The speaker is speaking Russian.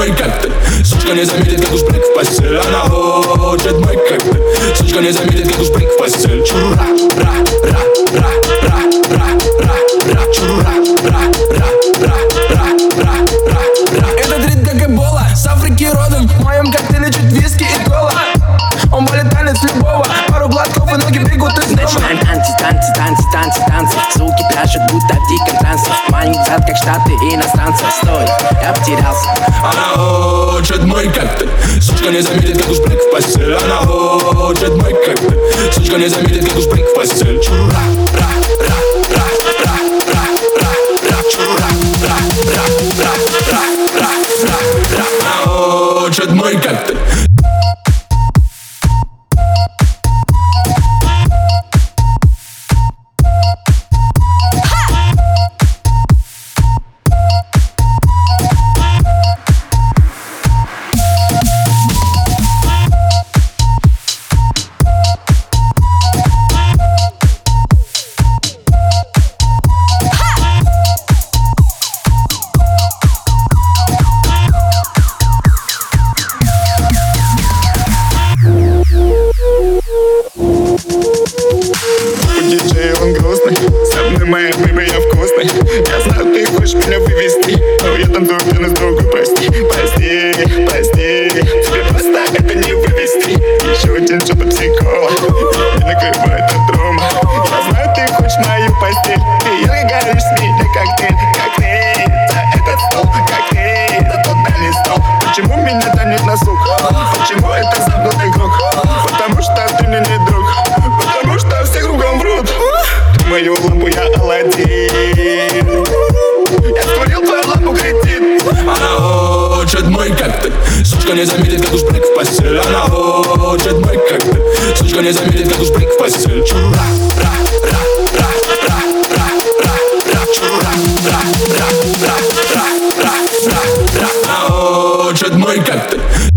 мой коктейль Сучка не заметит, как уж прыг в постель Она хочет мой коктейль Сучка не заметит, как уж прыг в постель Чура, ра, ра, ра, ра, ра, ра, ра Чура, ра, ра, ра, ра, ра, ра, ра Этот рит как эбола, с Африки родом В моем коктейле чуть виски и кола Он болит танец любого Пару глотков и ноги бегут из дома Начинаем танцы, танцы, танцы, танцы, танцы Звуки пляшут, будто в диком трансе штаты иностранцев Стой, я потерялся. Она хочет мой коктейль Сучка не заметит, как уж прыг в постель. Она хочет мой коктейль Сучка не заметит, как уж прыг в постель Мной моя бэйба, я вкусный. Я знаю, ты хочешь меня вывести Но я танцую пьяный с другой, прости. Прости, прости Тебе просто это не вывести. Еще один что-то психолог И накрывает от рома Я знаю, ты хочешь мою постель Ты ярко горишь с меня коктейль Коктейль за этот стол Коктейль за тот дальний стол. Почему меня тянет на сух? Почему это замкнутый круг? Потому что ты мне не друг Потому что все кругом врут. Ты мою лампу, один Я скурил твою лампу кредит Она хочет мой коктейль Сучка не заметит, как уж прыг в постель Она хочет мой коктейль Сучка не заметит, как уж прыг в постель Чура, ра, ра, ра, ра, ра, ра, ра Чура, ра, ра, ра, ра, ра, ра, ра Она хочет мой коктейль